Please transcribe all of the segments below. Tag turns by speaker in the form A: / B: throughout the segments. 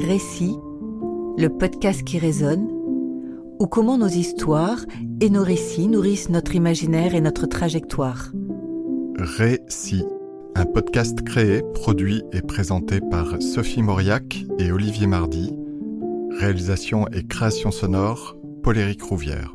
A: Récit, le podcast qui résonne, ou comment nos histoires et nos récits nourrissent notre imaginaire et notre trajectoire.
B: Récit, un podcast créé, produit et présenté par Sophie Mauriac et Olivier Mardy. Réalisation et création sonore, Paul-Éric Rouvière.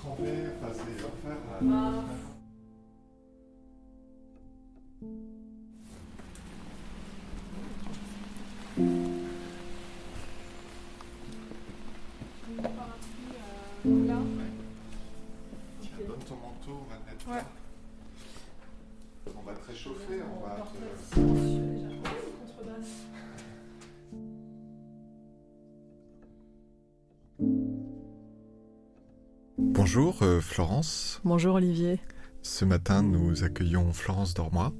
B: Trempé, enfin c'est l'enfer.
C: Ah. Là.
B: Tiens, donne ton manteau,
C: Ouais.
B: là. On va te réchauffer, on va te... Bonjour euh, Florence.
C: Bonjour Olivier.
B: Ce matin, nous accueillons Florence Dormois,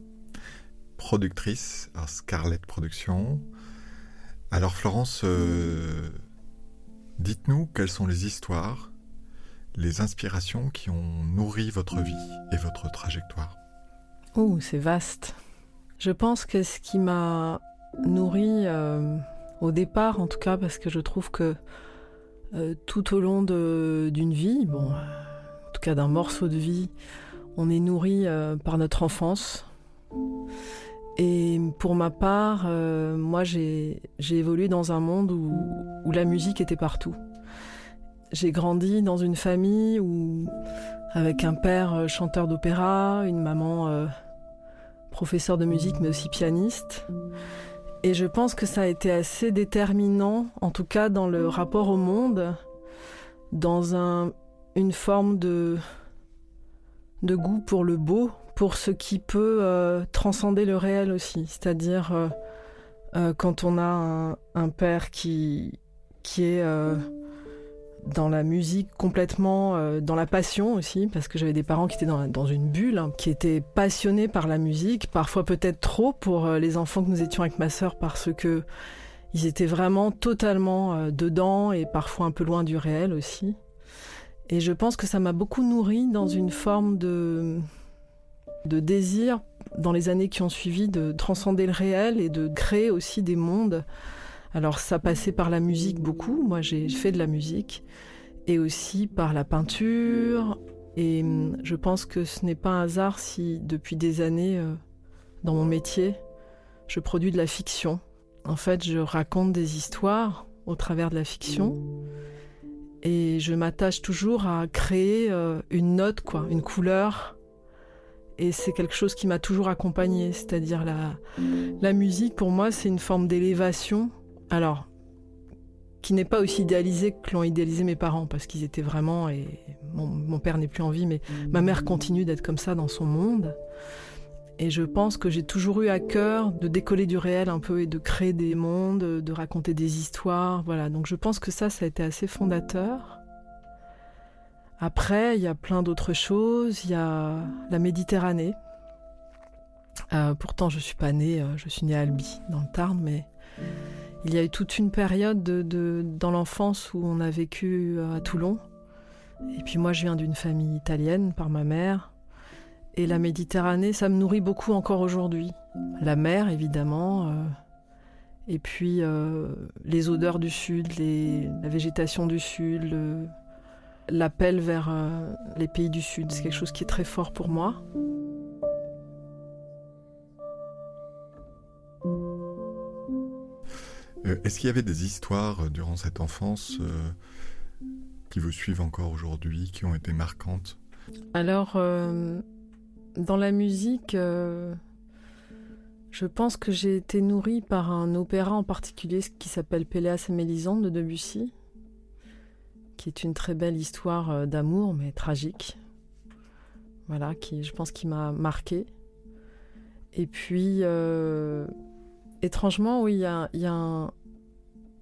B: productrice à Scarlett Productions. Alors Florence, euh, dites-nous quelles sont les histoires, les inspirations qui ont nourri votre vie et votre trajectoire.
C: Oh, c'est vaste. Je pense que ce qui m'a nourri euh, au départ, en tout cas, parce que je trouve que euh, tout au long d'une vie, bon, en tout cas d'un morceau de vie, on est nourri euh, par notre enfance. Et pour ma part, euh, moi j'ai évolué dans un monde où, où la musique était partout. J'ai grandi dans une famille où, avec un père chanteur d'opéra, une maman professeur de musique mais aussi pianiste. Et je pense que ça a été assez déterminant, en tout cas dans le rapport au monde, dans un, une forme de, de goût pour le beau, pour ce qui peut euh, transcender le réel aussi. C'est-à-dire euh, euh, quand on a un, un père qui, qui est dans la musique complètement, euh, dans la passion aussi, parce que j'avais des parents qui étaient dans, une bulle, hein, qui étaient passionnés par la musique, parfois peut-être trop pour euh, les enfants que nous étions avec ma sœur, parce que ils étaient vraiment totalement euh, dedans et parfois un peu loin du réel aussi. Et je pense que ça m'a beaucoup nourri dans une forme de désir dans les années qui ont suivi de transcender le réel et de créer aussi des mondes. Alors ça passait par la musique beaucoup, moi j'ai fait de la musique, et aussi par la peinture. Et hum, je pense que ce n'est pas un hasard si depuis des années, euh, dans mon métier, je produis de la fiction. En fait, je raconte des histoires au travers de la fiction. Et je m'attache toujours à créer euh, une note, quoi, une couleur. Et c'est quelque chose qui m'a toujours accompagnée, c'est-à-dire la, la musique, pour moi, c'est une forme d'élévation. Alors, qui n'est pas aussi idéalisée que l'ont idéalisé mes parents, parce qu'ils étaient vraiment, et mon, père n'est plus en vie, mais ma mère continue d'être comme ça dans son monde. Et je pense que j'ai toujours eu à cœur de décoller du réel un peu et de créer des mondes, de raconter des histoires. Voilà, donc je pense que ça, ça a été assez fondateur. Après, il y a plein d'autres choses. Il y a la Méditerranée. Euh, pourtant, je suis pas née, euh, je suis née à Albi, dans le Tarn, mais il y a eu toute une période de, dans l'enfance où on a vécu euh, à Toulon. Et puis moi, je viens d'une famille italienne par ma mère. Et la Méditerranée, ça me nourrit beaucoup encore aujourd'hui. La mer, évidemment. euh, et puis euh, les odeurs du sud, la végétation du sud, l'appel vers les pays du sud, c'est quelque chose qui est très fort pour moi.
B: Est-ce qu'il y avait des histoires euh, durant cette enfance euh, qui vous suivent encore aujourd'hui, qui ont été marquantes?
C: Alors, euh, dans la musique, euh, je pense que j'ai été nourrie par un opéra en particulier qui s'appelle Péléas et Mélisande de Debussy, qui est une très belle histoire euh, d'amour, mais tragique. Voilà, qui, je pense, qui m'a marquée. Et puis, euh, étrangement, oui, il y a, il y a un,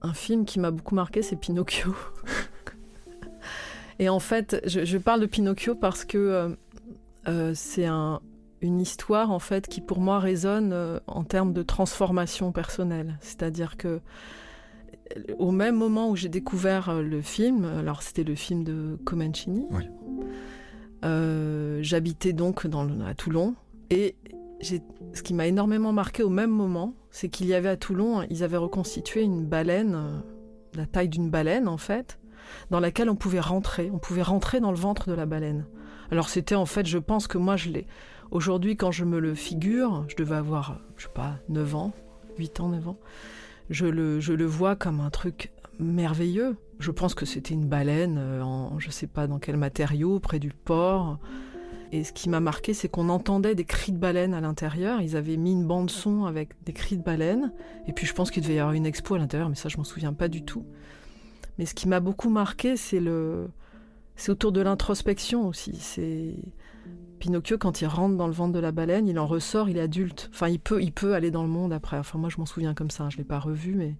C: un film qui m'a beaucoup marqué, c'est Pinocchio. Et en fait, je, je parle de Pinocchio parce que euh, euh, c'est un, une histoire en fait qui pour moi résonne euh, en termes de transformation personnelle. C'est-à-dire que au même moment où j'ai découvert le film, alors c'était le film de Comencini, j'habitais donc dans à Toulon et ce qui m'a énormément marqué au même moment, c'est qu'il y avait à Toulon, ils avaient reconstitué une baleine, euh, la taille d'une baleine en fait, dans laquelle on pouvait rentrer. On pouvait rentrer dans le ventre de la baleine. Alors c'était en fait, je pense que moi je l'ai. Aujourd'hui, quand je me le figure, je devais avoir, je sais pas, 9 ans, 8 ans, 9 ans, je le, je le vois comme un truc merveilleux. Je pense que c'était une baleine euh, en je sais pas dans quel matériau, près du port. Et ce qui m'a marqué, c'est qu'on entendait des cris de baleines à l'intérieur. Ils avaient mis une bande son avec des cris de baleines. Et puis je pense qu'il devait y avoir une expo à l'intérieur, mais ça, je m'en souviens pas du tout. Mais ce qui m'a beaucoup marqué, c'est le, c'est autour de l'introspection aussi. C'est Pinocchio quand il rentre dans le ventre de la baleine, il en ressort, il est adulte. Enfin, il peut, aller dans le monde après. Enfin, moi, je m'en souviens comme ça. Je l'ai pas revu, mais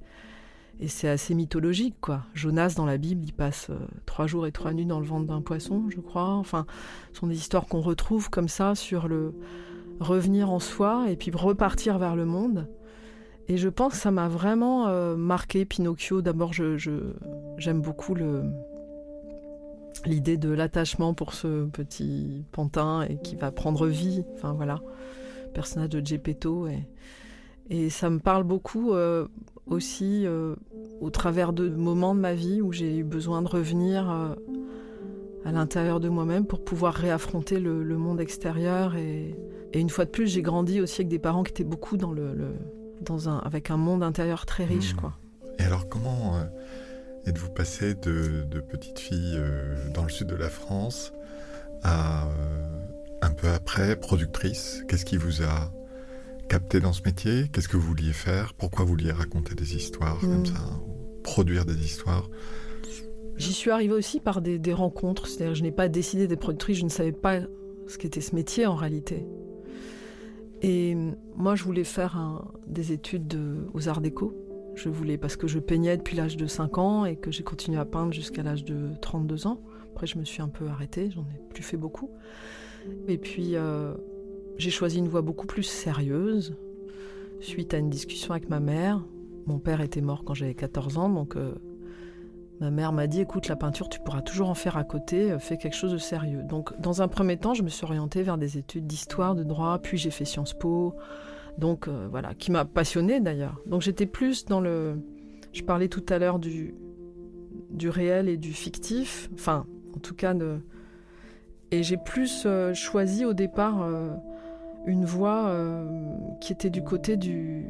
C: et c'est assez mythologique, quoi. Jonas, dans la Bible, il passe euh, trois jours et trois nuits dans le ventre d'un poisson, je crois. Enfin, ce sont des histoires qu'on retrouve comme ça sur le revenir en soi et puis repartir vers le monde. Et je pense que ça m'a vraiment euh, marqué Pinocchio. D'abord, je, j'aime beaucoup l'idée de l'attachement pour ce petit pantin et qui va prendre vie. Enfin voilà, personnage de Geppetto et et ça me parle beaucoup euh, aussi euh, au travers de moments de ma vie où j'ai eu besoin de revenir euh, à l'intérieur de moi-même pour pouvoir réaffronter le, monde extérieur. Et, une fois de plus, j'ai grandi aussi avec des parents qui étaient beaucoup dans le, dans un, avec un monde intérieur très riche.
B: Mmh.
C: Quoi.
B: Et alors, comment êtes-vous passé de, de, petite fille dans le sud de la France à un peu après productrice? Qu'est-ce qui vous a capté dans ce métier Qu'est-ce que vous vouliez faire Pourquoi vous vouliez raconter des histoires comme hmm. ça Produire des histoires
C: J'y suis arrivée aussi par des, rencontres. C'est-à-dire je n'ai pas décidé d'être productrice, je ne savais pas ce qu'était ce métier en réalité. Et moi, je voulais faire des études aux arts déco. Je voulais, parce que je peignais depuis l'âge de 5 ans et que j'ai continué à peindre jusqu'à l'âge de 32 ans. Après, je me suis un peu arrêtée, j'en ai plus fait beaucoup. Et puis, euh, j'ai choisi une voie beaucoup plus sérieuse suite à une discussion avec ma mère. Mon père était mort quand j'avais 14 ans, donc euh, ma mère m'a dit écoute, la peinture, tu pourras toujours en faire à côté, euh, fais quelque chose de sérieux. Donc, dans un premier temps, je me suis orientée vers des études d'histoire, de droit, puis j'ai fait Sciences Po, donc euh, voilà, qui m'a passionnée d'ailleurs. Donc, j'étais plus dans le. Je parlais tout à l'heure du, du réel et du fictif, enfin, en tout cas, de. Et j'ai plus choisi au départ une voix euh, qui était du côté du,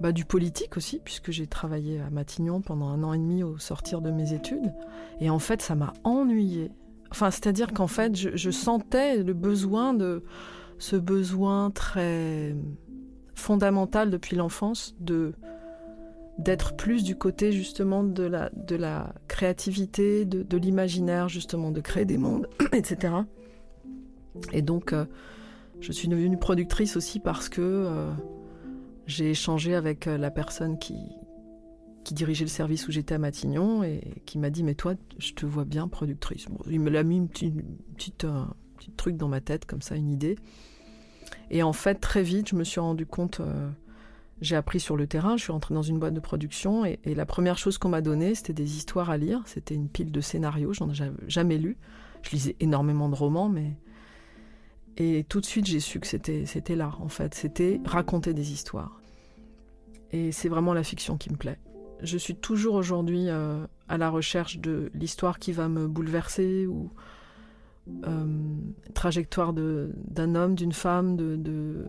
C: bah, du politique aussi, puisque j'ai travaillé à Matignon pendant un an et demi au sortir de mes études. Et en fait, ça m'a ennuyé. Enfin, c'est-à-dire qu'en fait, je, sentais le besoin de ce besoin très fondamental depuis l'enfance de d'être plus du côté justement de la, de la créativité, de, l'imaginaire justement, de créer des mondes, etc. Et donc, euh, je suis devenue productrice aussi parce que euh, j'ai échangé avec euh, la personne qui, dirigeait le service où j'étais à Matignon et qui m'a dit Mais toi, je te vois bien productrice. il me l'a mis un petit truc dans ma tête, comme ça, une idée. Et en fait, très vite, je me suis rendu compte. Euh, j'ai appris sur le terrain, je suis rentrée dans une boîte de production et, et la première chose qu'on m'a donnée, c'était des histoires à lire. C'était une pile de scénarios, j'en ai jamais lu. Je lisais énormément de romans, mais et tout de suite, j'ai su que c'était, c'était là, en fait. C'était raconter des histoires. Et c'est vraiment la fiction qui me plaît. Je suis toujours aujourd'hui euh, à la recherche de l'histoire qui va me bouleverser ou euh, trajectoire d'un homme, d'une femme, de, de,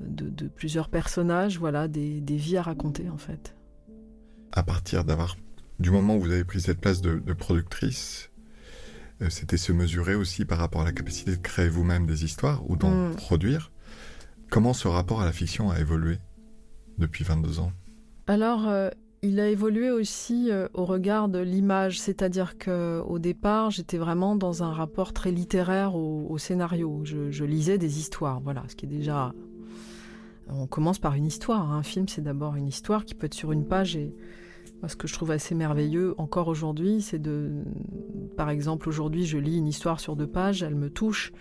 C: de, plusieurs personnages, voilà, des, des, vies à raconter en fait.
B: À partir d'avoir, du moment où vous avez pris cette place de, productrice, c'était se mesurer aussi par rapport à la capacité de créer vous-même des histoires ou d'en mm. produire. Comment ce rapport à la fiction a évolué depuis 22 ans?
C: Alors, euh, il a évolué aussi euh, au regard de l'image, c'est-à-dire qu'au départ, j'étais vraiment dans un rapport très littéraire au, scénario. Je, lisais des histoires, voilà, ce qui est déjà... On commence par une histoire. Hein. Un film, c'est d'abord une histoire qui peut être sur une page et ce que je trouve assez merveilleux encore aujourd'hui, c'est de, par exemple, aujourd'hui, je lis une histoire sur deux pages, elle me touche,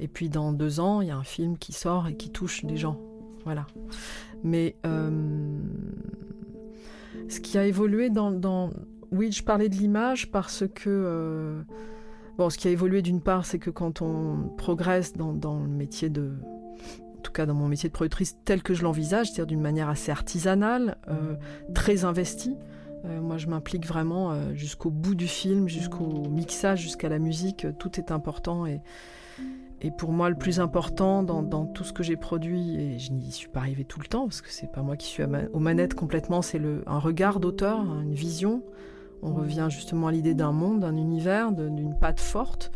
C: et puis dans deux ans, il y a un film qui sort et qui touche des gens. Voilà. Mais euh, ce qui a évolué dans, Oui, je parlais de l'image parce que... Euh, bon, ce qui a évolué d'une part, c'est que quand on progresse dans, le métier de... En tout cas, dans mon métier de productrice tel que je l'envisage, c'est-à-dire d'une manière assez artisanale, euh, très investie, moi, je m'implique vraiment jusqu'au bout du film, jusqu'au mixage, jusqu'à la musique. tout est important et, pour moi, le plus important dans, tout ce que j'ai produit, et je n'y suis pas arrivée tout le temps, parce que c'est pas moi qui suis aux manettes complètement, c'est un regard d'auteur, hein, une vision. On revient justement à l'idée d'un monde, d'un univers, d'une patte forte.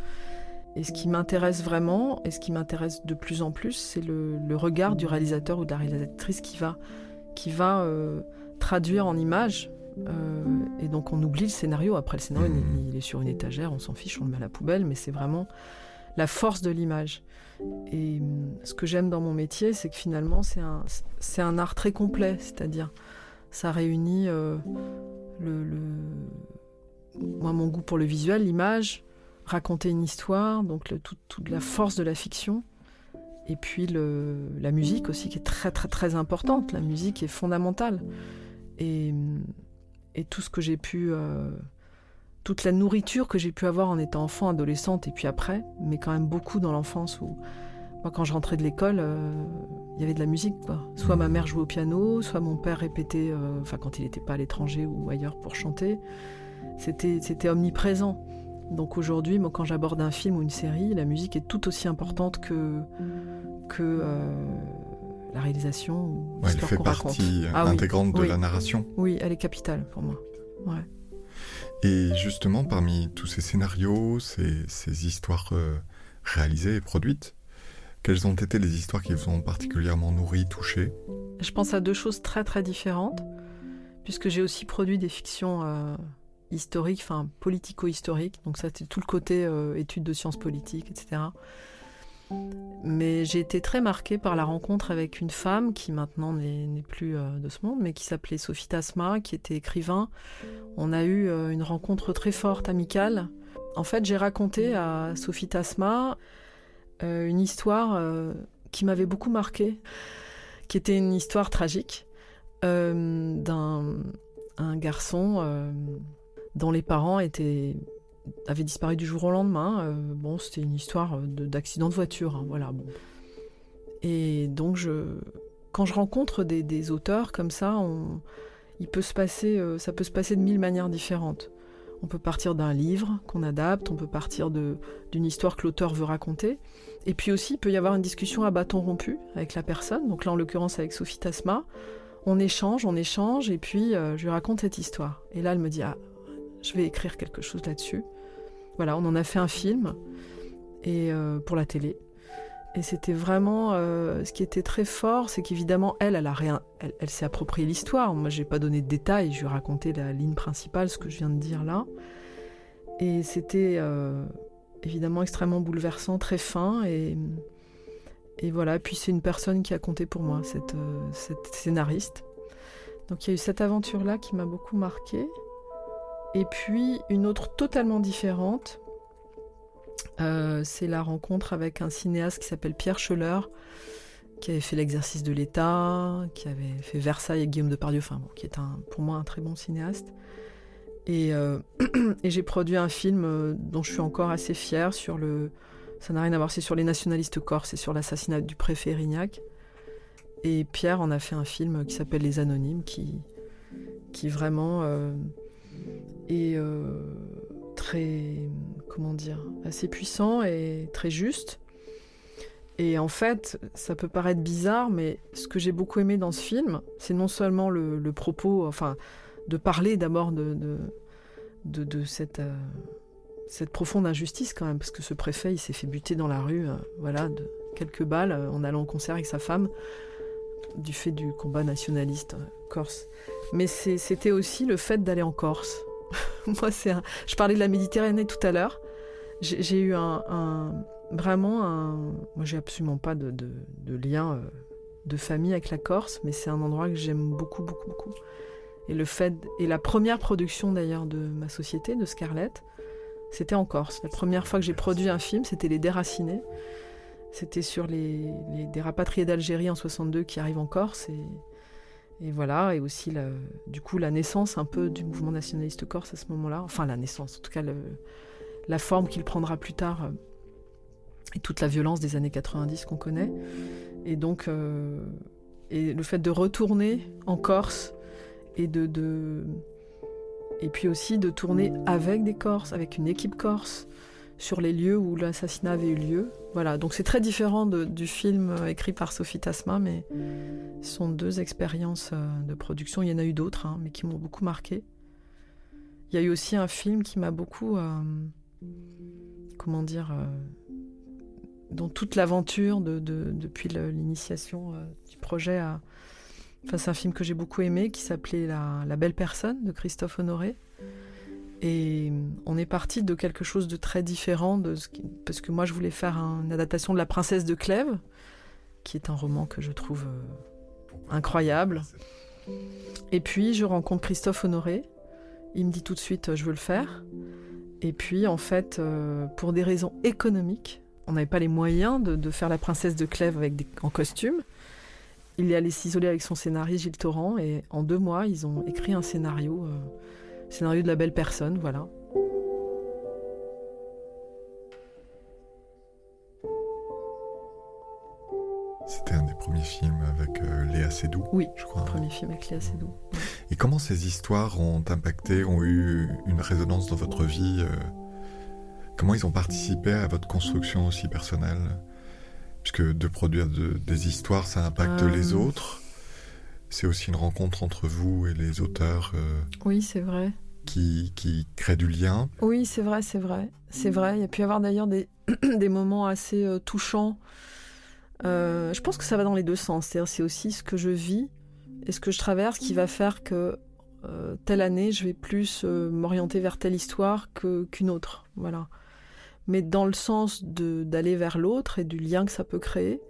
C: Et ce qui m'intéresse vraiment, et ce qui m'intéresse de plus en plus, c'est le, regard du réalisateur ou de la réalisatrice qui va, euh, traduire en images. Euh, et donc on oublie le scénario. Après, le scénario, il est sur une étagère, on s'en fiche, on le met à la poubelle, mais c'est vraiment la force de l'image. Et hum, ce que j'aime dans mon métier, c'est que finalement, c'est un, c'est un art très complet, c'est-à-dire, ça réunit euh, le, moi, mon goût pour le visuel, l'image, raconter une histoire, donc le, toute la force de la fiction, et puis le, la musique aussi, qui est très, très, très importante. La musique est fondamentale. Et, hum, et tout ce que j'ai pu. Euh, toute la nourriture que j'ai pu avoir en étant enfant, adolescente et puis après, mais quand même beaucoup dans l'enfance où moi quand je rentrais de l'école, euh, il y avait de la musique quoi. Soit ma mère jouait au piano, soit mon père répétait, euh, enfin quand il n'était pas à l'étranger ou ailleurs pour chanter, c'était omniprésent. Donc aujourd'hui, moi quand j'aborde un film ou une série, la musique est tout aussi importante que que la réalisation ou
B: ouais, Elle fait partie ah intégrante de la narration.
C: Oui, elle est capitale pour moi. Ouais.
B: Et justement, parmi tous ces scénarios, ces, histoires euh, réalisées et produites, quelles ont été les histoires qui vous ont particulièrement nourri, touché?
C: Je pense à deux choses très très différentes, puisque j'ai aussi produit des fictions euh, historiques, enfin politico-historiques, donc ça c'est tout le côté euh, études de sciences politiques, etc. Mais j'ai été très marquée par la rencontre avec une femme qui maintenant n'est plus euh, de ce monde, mais qui s'appelait Sophie Tasma, qui était écrivain. On a eu euh, une rencontre très forte, amicale. En fait, j'ai raconté à Sophie Tasma euh, une histoire qui m'avait beaucoup marquée, qui était une histoire tragique d'un garçon dont les parents étaient avait disparu du jour au lendemain. Euh, bon, c'était une histoire d'accident de, voiture, hein, voilà. Et donc, quand je rencontre des, auteurs comme ça, il peut se passer, euh, ça peut se passer de mille manières différentes. On peut partir d'un livre qu'on adapte, on peut partir d'une histoire que l'auteur veut raconter. Et puis aussi, il peut y avoir une discussion à bâton rompu avec la personne. Donc là, en l'occurrence, avec Sophie Tasma. On échange, on échange, et puis euh, je lui raconte cette histoire. Et là, elle me dit Ah, je vais écrire quelque chose là-dessus. Voilà, on en a fait un film et euh, pour la télé. Et c'était vraiment euh, ce qui était très fort, c'est qu'évidemment elle, elle a rien, elle, s'est appropriée l'histoire. Moi, j'ai pas donné de détails, je lui ai raconté la ligne principale, ce que je viens de dire là. Et c'était euh, évidemment extrêmement bouleversant, très fin et voilà. Puis c'est une personne qui a compté pour moi, cette, cette scénariste. Donc il y a eu cette aventure là qui m'a beaucoup marquée. Et puis une autre totalement différente, euh, c'est la rencontre avec un cinéaste qui s'appelle Pierre Scheller, qui avait fait l'exercice de l'État, qui avait fait Versailles avec Guillaume Depardieu, enfin qui est pour moi un très bon cinéaste. Et, euh, j'ai produit un film euh, dont je suis encore assez fière sur le. Ça n'a rien à voir, c'est sur les nationalistes corses et sur l'assassinat du préfet Rignac. Et Pierre en a fait un film qui s'appelle Les Anonymes, qui vraiment et euh, très, comment dire, assez puissant et très juste. Et en fait, ça peut paraître bizarre, mais ce que j'ai beaucoup aimé dans ce film, c'est non seulement le, propos, enfin, de parler d'abord de, euh, cette profonde injustice quand même, parce que ce préfet, il s'est fait buter dans la rue, euh, voilà, de quelques balles en allant au concert avec sa femme, du fait du combat nationaliste corse. Mais c'était aussi le fait d'aller en Corse. Moi, c'est Je parlais de la Méditerranée tout à l'heure. J'ai eu un, vraiment un. Moi, j'ai absolument pas de, de, lien euh, de famille avec la Corse, mais c'est un endroit que j'aime beaucoup, beaucoup, beaucoup. Et le fait et la première production d'ailleurs de ma société, de Scarlett, c'était en Corse. La première fois que j'ai produit un film, c'était Les Déracinés. C'était sur les, des rapatriés d'Algérie en 62 qui arrivent en Corse et, et voilà et aussi du coup la naissance un peu du mouvement nationaliste corse à ce moment-là. Enfin la naissance, en tout cas la forme qu'il prendra plus tard euh, et toute la violence des années 90 qu'on connaît. Et donc euh, et le fait de retourner en Corse et de, et puis aussi de tourner avec des Corses, avec une équipe corse sur les lieux où l'assassinat avait eu lieu. Voilà, donc c'est très différent du film écrit par Sophie Tasma, mais ce sont deux expériences euh, de production. Il y en a eu d'autres, hein, mais qui m'ont beaucoup marqué. Il y a eu aussi un film qui m'a beaucoup, euh, comment dire, euh, dont toute l'aventure de, depuis l'initiation du projet a, c'est un film que j'ai beaucoup aimé qui s'appelait la, Belle Personne de Christophe Honoré. Et on est parti de quelque chose de très différent parce que moi je voulais faire une adaptation de La Princesse de Clèves, qui est un roman que je trouve euh, incroyable. Et puis je rencontre Christophe Honoré. Il me dit tout de suite je veux le faire. Et puis en fait, euh, pour des raisons économiques, on n'avait pas les moyens de, faire La Princesse de Clèves avec en costume il est allé s'isoler avec son scénariste Gilles Torrent et en deux mois, ils ont écrit un scénario, euh, scénario de la belle personne, voilà.
B: C'était un des premiers films avec euh, Léa Seydoux,
C: oui, je crois. Oui, premier film avec Léa Seydoux.
B: Et comment ces histoires ont impacté, ont eu une résonance dans votre vie euh, Comment ils ont participé à votre construction aussi personnelle? Puisque de produire des histoires, ça impacte les euh. autres. C'est aussi une rencontre entre vous et les auteurs. Euh,
C: oui, c'est vrai.
B: Qui, qui crée du lien.
C: Oui, c'est vrai, c'est vrai. C'est vrai. Il y a pu y avoir d'ailleurs des, des moments assez euh, touchants. je pense que ça va dans les deux sens. C'est-à-dire, c'est aussi ce que je vis et ce que je traverse qui va faire que telle année, je vais plus m'orienter vers telle histoire qu'une autre. Voilà mais dans le sens d'aller vers l'autre et du lien que ça peut créer.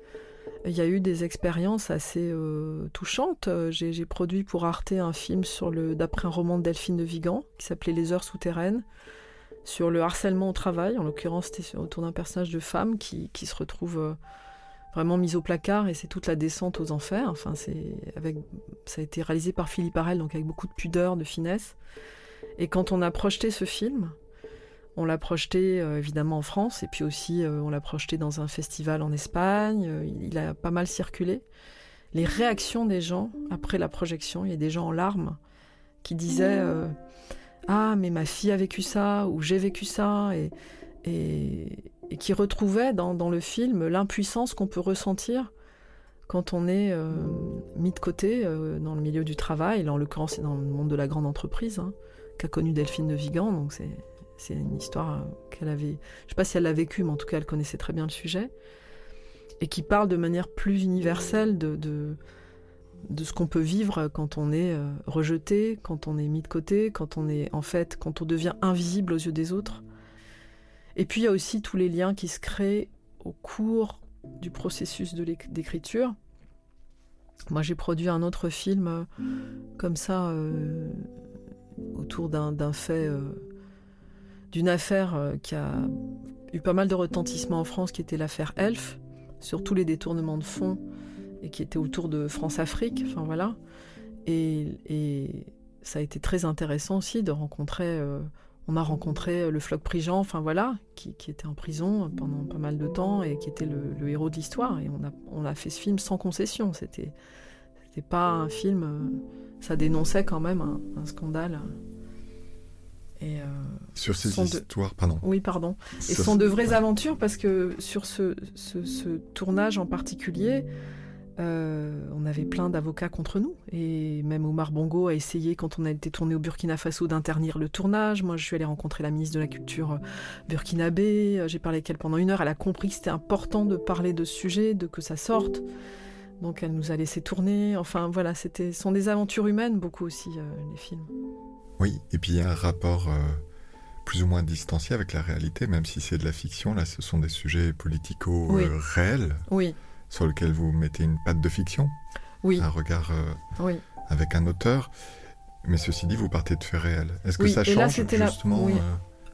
C: Il y a eu des expériences assez euh, touchantes. J'ai produit pour Arte un film sur le d'après un roman de Delphine de Vigan qui s'appelait Les heures souterraines sur le harcèlement au travail. En l'occurrence, c'était autour d'un personnage de femme qui, qui se retrouve euh, vraiment mise au placard et c'est toute la descente aux enfers. Enfin, c'est avec ça a été réalisé par Philippe Arel, donc avec beaucoup de pudeur, de finesse. Et quand on a projeté ce film, on l'a projeté euh, évidemment en France et puis aussi euh, on l'a projeté dans un festival en Espagne. Euh, il a pas mal circulé. Les réactions des gens après la projection, il y a des gens en larmes qui disaient Ah, mais ma fille a vécu ça ou j'ai vécu ça et, qui retrouvaient dans, le film l'impuissance qu'on peut ressentir quand on est mis de côté dans le milieu du travail, là en l'occurrence c'est dans le monde de la grande entreprise, hein, qu'a connu Delphine de Vigan, donc c'est c'est une histoire qu'elle avait. Je sais pas si elle l'a vécue, mais en tout cas, elle connaissait très bien le sujet. Et qui parle de manière plus universelle de, de, ce qu'on peut vivre quand on est euh, rejeté, quand on est mis de côté, quand on est en fait, quand on devient invisible aux yeux des autres. Et puis il y a aussi tous les liens qui se créent au cours du processus d'écriture. Moi j'ai produit un autre film euh, comme ça euh, autour d'un fait d'une affaire euh, qui a eu pas mal de retentissement en France, qui était l'affaire Elf, sur tous les détournements de fonds et qui était autour de France-Afrique. Enfin voilà. Et, ça a été très intéressant aussi de rencontrer. Euh, on a rencontré euh, le Floc Prigent, enfin voilà, qui, était en prison pendant pas mal de temps et qui était le, héros de l'histoire. Et on a, fait ce film sans concession. C'était, c'était pas un film. ça dénonçait quand même un scandale.
B: Et, euh, sur ces histoires, pardon.
C: Oui, pardon. Et ce sont de vraies aventures parce que sur ce, tournage en particulier, euh, on avait plein d'avocats contre nous. Et même Omar Bongo a essayé, quand on a été tourné au Burkina Faso, d'interdire le tournage. Moi, je suis allée rencontrer la ministre de la Culture euh, burkinabé. J'ai parlé avec elle pendant une heure. Elle a compris que c'était important de parler de ce sujet, de que ça sorte. Donc, elle nous a laissé tourner. Enfin, voilà, c'était sont des aventures humaines, beaucoup aussi, les films.
B: Oui, et puis il y a un rapport euh, plus ou moins distancié avec la réalité, même si c'est de la fiction. Là, ce sont des sujets politico-réels
C: oui.
B: sur lesquels vous mettez une patte de fiction.
C: Oui.
B: Un regard euh, avec un auteur. Mais ceci dit, vous partez de faits réels. Est-ce que
C: Oui,
B: ça
C: et là,
B: change
C: la-
B: justement euh,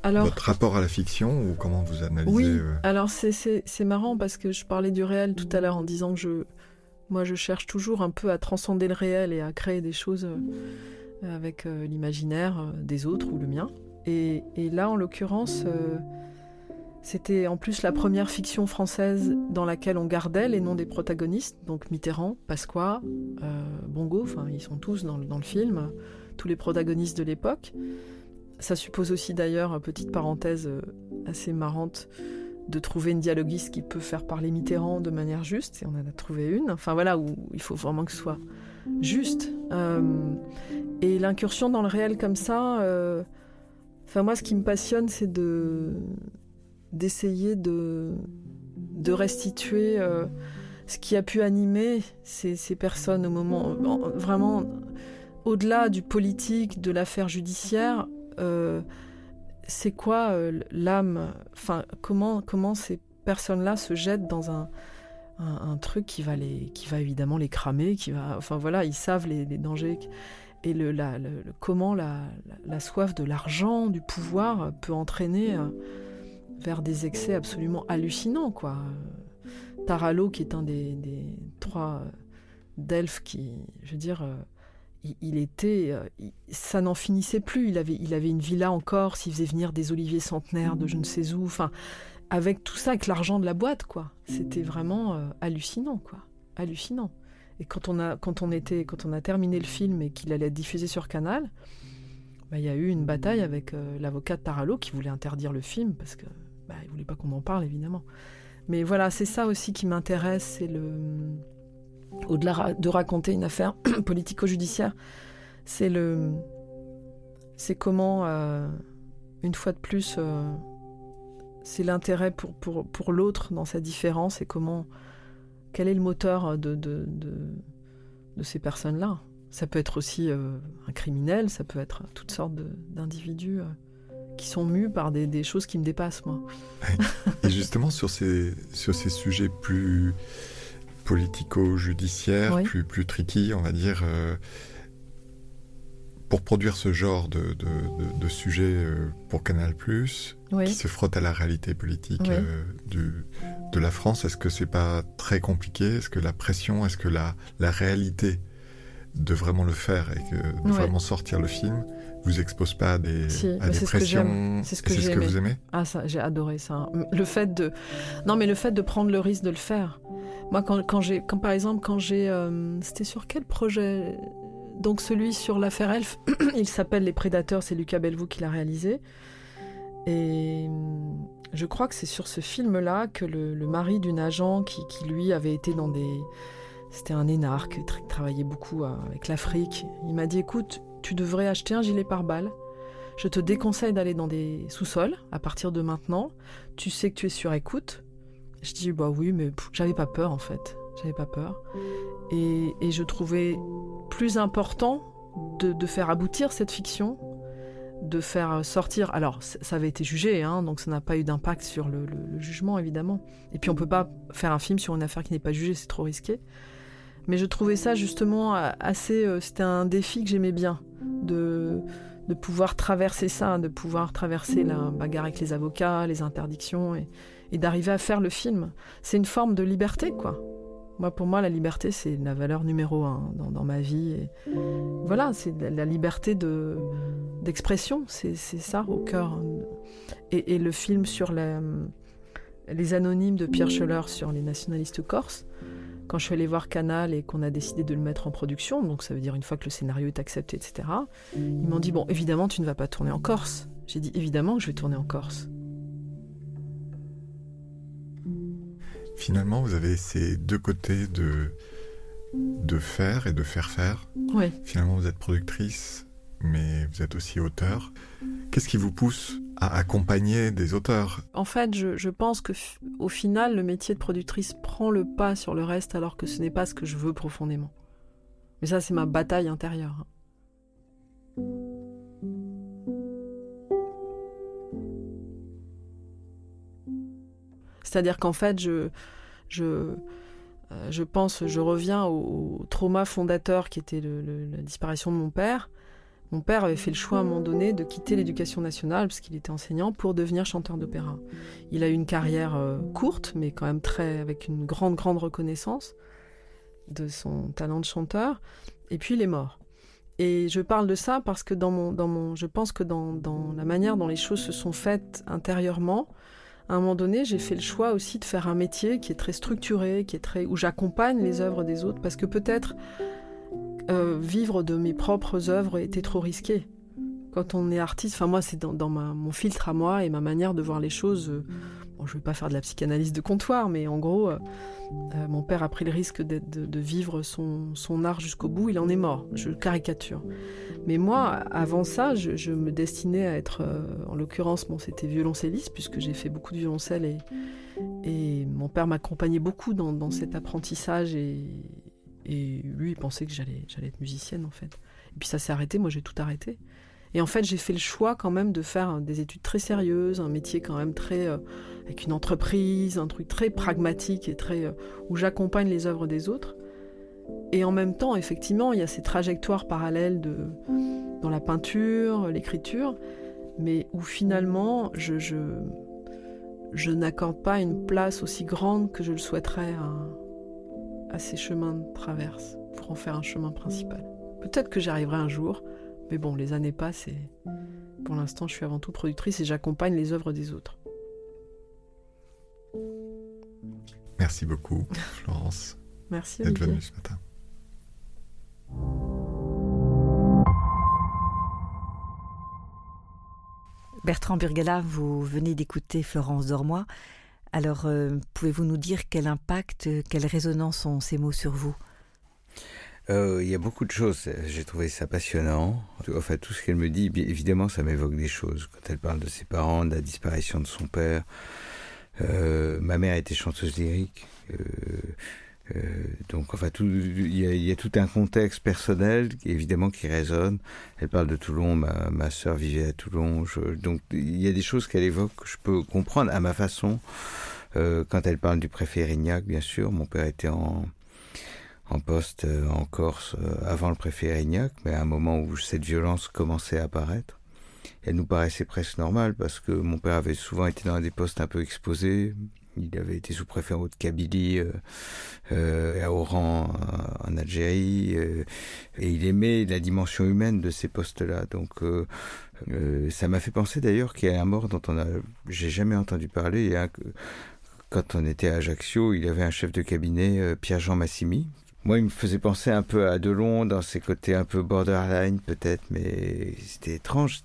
C: Alors,
B: votre rapport à la fiction ou comment vous analysez
C: Oui,
B: euh,
C: alors c'est- marrant parce que je parlais du réel tout à l'heure en disant que je, moi je cherche toujours un peu à transcender le réel et à créer des choses euh, avec euh, l'imaginaire euh, des autres ou le mien. Et, là, en l'occurrence, euh, c'était en plus la première fiction française dans laquelle on gardait les noms des protagonistes, donc Mitterrand, Pasqua, Bongo, ils sont tous dans, le- film, tous les protagonistes de l'époque. Ça suppose aussi d'ailleurs, petite parenthèse assez marrante, de trouver une dialoguiste qui peut faire parler Mitterrand de manière juste, et on en a trouvé une. Enfin voilà, où il faut vraiment que ce soit juste. Euh, et l'incursion dans le réel comme ça, euh, enfin moi ce qui me passionne c'est de d'essayer de, de restituer euh, ce qui a pu animer ces, ces personnes au moment, en- vraiment au-delà du politique, de l'affaire judiciaire, c'est quoi l'âme Enfin, comment, comment ces personnes-là se jettent dans un, un, truc qui va, les, qui va évidemment les cramer, qui va, enfin voilà, ils savent les, les dangers et le, la- le- comment la, la- soif de l'argent, du pouvoir peut entraîner euh, vers des excès absolument hallucinants, quoi. Euh, Taralo, qui est un des, des trois euh, Delphes qui, je veux dire, euh, il, était, euh, ça n'en finissait plus. Il avait, il avait une villa en Corse, il faisait venir des oliviers centenaires de je ne sais où, enfin, avec tout ça, avec l'argent de la boîte, quoi. C'était vraiment euh, hallucinant, quoi. Hallucinant. Et quand on a, quand on était, quand on a terminé le film et qu'il allait être diffusé sur Canal, bah, il y a eu une bataille avec euh, l'avocat Taralo qui voulait interdire le film parce que bah, il voulait pas qu'on en parle évidemment. Mais voilà, c'est ça aussi qui m'intéresse, c'est le au-delà de raconter une affaire politico-judiciaire, c'est le c'est comment euh, une fois de plus c'est l'intérêt pour, pour, pour l'autre dans sa différence et comment quel est le moteur de, de, de, de ces personnes-là. Ça peut être aussi euh, un criminel, ça peut être toutes sortes d'individus euh, qui sont mus par des, des choses qui me dépassent, moi.
B: Et justement, sur ces, sur ces sujets plus politico-judiciaires,
C: Oui.
B: plus, plus tricky, on va dire, euh, pour produire ce genre de, de, de, de sujet pour Canal+, qui
C: Oui.
B: se frotte à la réalité politique
C: Oui.
B: euh, du, de la France, est-ce que c'est pas très compliqué? Est-ce que la pression, est-ce que la, la réalité de vraiment le faire et que de
C: Ouais.
B: vraiment sortir le film vous expose pas à des,
C: Si,
B: à des
C: c'est ce que
B: pressions?
C: J'aime. C'est ce que
B: vous aimez?
C: Ah ça, j'ai adoré ça. Le fait de, non mais le fait de prendre le risque de le faire. Moi, quand, quand j'ai, quand par exemple, quand j'ai, euh, c'était sur quel projet? Donc celui sur l'affaire Elf, il s'appelle Les Prédateurs. C'est Lucas Bellevaux qui l'a réalisé. Et hum, je crois que c'est sur ce film-là que le, mari d'une agent qui, lui avait été dans des, c'était un énarque, qui tra- travaillait beaucoup euh, avec l'Afrique. Il m'a dit, écoute, tu devrais acheter un gilet pare-balles. Je te déconseille d'aller dans des sous-sols à partir de maintenant. Tu sais que tu es sur écoute. Je dis bah oui, mais j'avais pas peur en fait. J'avais pas peur. Et, je trouvais plus important de faire aboutir cette fiction, de faire sortir. Alors ça avait été jugé, hein, donc ça n'a pas eu d'impact sur le, jugement évidemment. Et puis on peut pas faire un film sur une affaire qui n'est pas jugée, c'est trop risqué. Mais je trouvais ça justement assez. euh, C'était un défi que j'aimais bien de de pouvoir traverser ça, de pouvoir traverser la bagarre avec les avocats, les interdictions, et d'arriver à faire le film. C'est une forme de liberté, quoi. Moi, pour moi, la liberté, c'est la valeur numéro un dans, ma vie. Voilà, c'est la, liberté de d'expression, c'est ça au cœur. Et, le film sur les anonymes de Pierre Scheller sur les nationalistes corses, quand je suis allée voir Canal et qu'on a décidé de le mettre en production, donc ça veut dire une fois que le scénario est accepté, etc., ils m'ont dit Bon, évidemment, tu ne vas pas tourner en Corse. J'ai dit Évidemment que je vais tourner en Corse.
B: Finalement, vous avez ces deux côtés de, de faire et de faire faire.
C: Oui.
B: Finalement, vous êtes productrice, mais vous êtes aussi auteur. Qu'est-ce qui vous pousse à accompagner des auteurs?
C: En fait, je, je pense que au final, le métier de productrice prend le pas sur le reste, alors que ce n'est pas ce que je veux profondément. Mais ça, c'est ma bataille intérieure. C'est-à-dire qu'en fait, je, je, euh, je pense, je reviens au, au trauma fondateur qui était la disparition de mon père. Mon père avait fait le choix à un moment donné de quitter l'éducation nationale, parce qu'il était enseignant, pour devenir chanteur d'opéra. Il a eu une carrière euh, courte, mais quand même très, avec une grande, grande reconnaissance de son talent de chanteur. Et puis il est mort. Et je parle de ça parce que dans mon, dans mon, je pense que dans, dans la manière dont les choses se sont faites intérieurement, à un moment donné, j'ai fait le choix aussi de faire un métier qui est très structuré, qui est très, où j'accompagne les œuvres des autres, parce que peut-être euh, vivre de mes propres œuvres était trop risqué. Quand on est artiste, enfin moi c'est dans, mon filtre à moi et ma manière de voir les choses. Euh, bon, je vais pas faire de la psychanalyse de comptoir, mais en gros, euh, mon père a pris le risque de, vivre son, art jusqu'au bout. Il en est mort. Je caricature. Mais moi, avant ça, je, me destinais à être, en l'occurrence, bon, c'était violoncelliste puisque j'ai fait beaucoup de violoncelle et, mon père m'accompagnait beaucoup dans, cet apprentissage et, lui, il pensait que j'allais, j'allais être musicienne, en fait. Et puis ça s'est arrêté, moi j'ai tout arrêté. Et en fait, j'ai fait le choix quand même de faire des études très sérieuses, un métier quand même très. Euh, avec une entreprise, un truc très pragmatique et très. Euh, où j'accompagne les œuvres des autres. Et en même temps, effectivement, il y a ces trajectoires parallèles dans la peinture, l'écriture, mais où finalement, je n'accorde pas une place aussi grande que je le souhaiterais à, à ces chemins de traverse pour en faire un chemin principal. Peut-être que j'y arriverai un jour, mais bon, les années passent et pour l'instant, je suis avant tout productrice et j'accompagne les œuvres des autres.
B: Merci beaucoup, Florence.
C: Merci
B: d'être venue ce matin.
A: Bertrand Burgala, vous venez d'écouter Florence Dormois. Alors, euh, pouvez-vous nous dire quel impact, quelle résonance ont ces mots sur vous?
D: Euh, il y a beaucoup de choses. J'ai trouvé ça passionnant. Enfin, tout ce qu'elle me dit, évidemment, ça m'évoque des choses. Quand elle parle de ses parents, de la disparition de son père. Euh, ma mère était chanteuse lyrique. Donc, enfin, il y, a tout un contexte personnel, évidemment, qui résonne. Elle parle de Toulon. Ma, ma sœur vivait à Toulon. donc, il y a des choses qu'elle évoque que je peux comprendre à ma façon. quand elle parle du préfet Erignac, bien sûr, mon père était en poste euh, en Corse euh, avant le préfet Erignac, mais à un moment où cette violence commençait à apparaître. Elle nous paraissait presque normale parce que mon père avait souvent été dans des postes un peu exposés. Il avait été sous-préfet en Haute-Kabylie, euh, à Oran en Algérie, et il aimait la dimension humaine de ces postes-là. Donc ça m'a fait penser d'ailleurs qu'il y a un mort dont on a, j'ai jamais entendu parler. Quand on était à Ajaccio, il avait un chef de cabinet, Pierre-Jean Massimi, moi, il me faisait penser un peu à Delon, dans ses côtés un peu borderline peut-être, mais c'était étrange.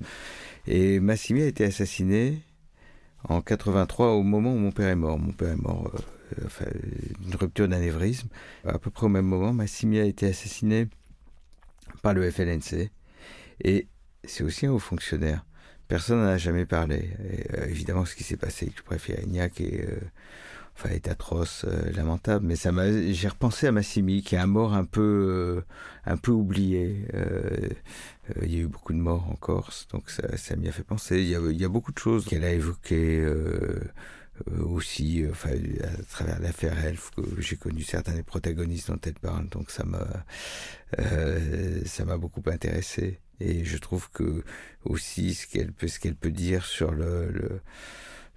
D: Et Massimi a été assassiné en 83 au moment où mon père est mort. Mon père est mort euh, enfin, d'une rupture d'anévrisme. À peu près au même moment, Massimi a été assassiné par le FLNC. Et c'est aussi un haut fonctionnaire. Personne n'en a jamais parlé. Euh, évidemment, ce qui s'est passé avec le préfet Agnac et euh, enfin, est atroce, euh, lamentable. Mais ça m'a, j'ai repensé à Massimi, qui est un mort un peu, euh, un peu oublié. Euh, il y a eu beaucoup de morts en Corse, donc ça, m'y a fait penser. Il y a, beaucoup de choses qu'elle a évoquées. aussi, enfin, à travers l'affaire Elf, que j'ai connu certains des protagonistes dont elle parle, donc ça m'a, ça m'a beaucoup intéressé. Et je trouve que aussi ce qu'elle peut, ce qu'elle peut dire sur le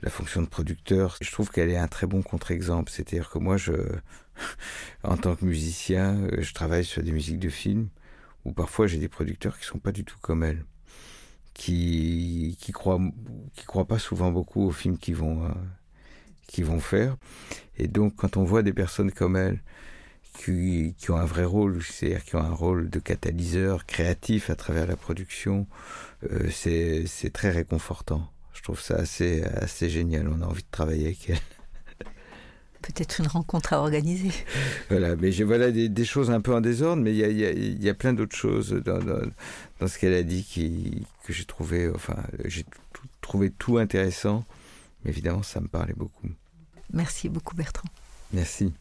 D: la fonction de producteur, je trouve qu'elle est un très bon contre-exemple. C'est-à-dire que moi, je, en tant que musicien, euh, je travaille sur des musiques de films où parfois j'ai des producteurs qui sont pas du tout comme elle, qui qui croient qui croient pas souvent beaucoup aux films qu'ils vont euh, vont faire. Et donc, quand on voit des personnes comme elle qui, qui ont un vrai rôle, c'est-à-dire qui ont un rôle de catalyseur créatif à travers la production, euh, c'est très réconfortant. Je trouve ça assez, assez génial. On a envie de travailler avec elle.
A: Peut-être une rencontre à organiser.
D: Voilà, mais j'ai voilà des, choses un peu en désordre, mais il y a, y a, plein d'autres choses dans, dans, ce qu'elle a dit qui, que j'ai trouvé, enfin, j'ai trouvé tout intéressant. Mais évidemment, ça me parlait beaucoup.
A: Merci beaucoup, Bertrand.
D: Merci.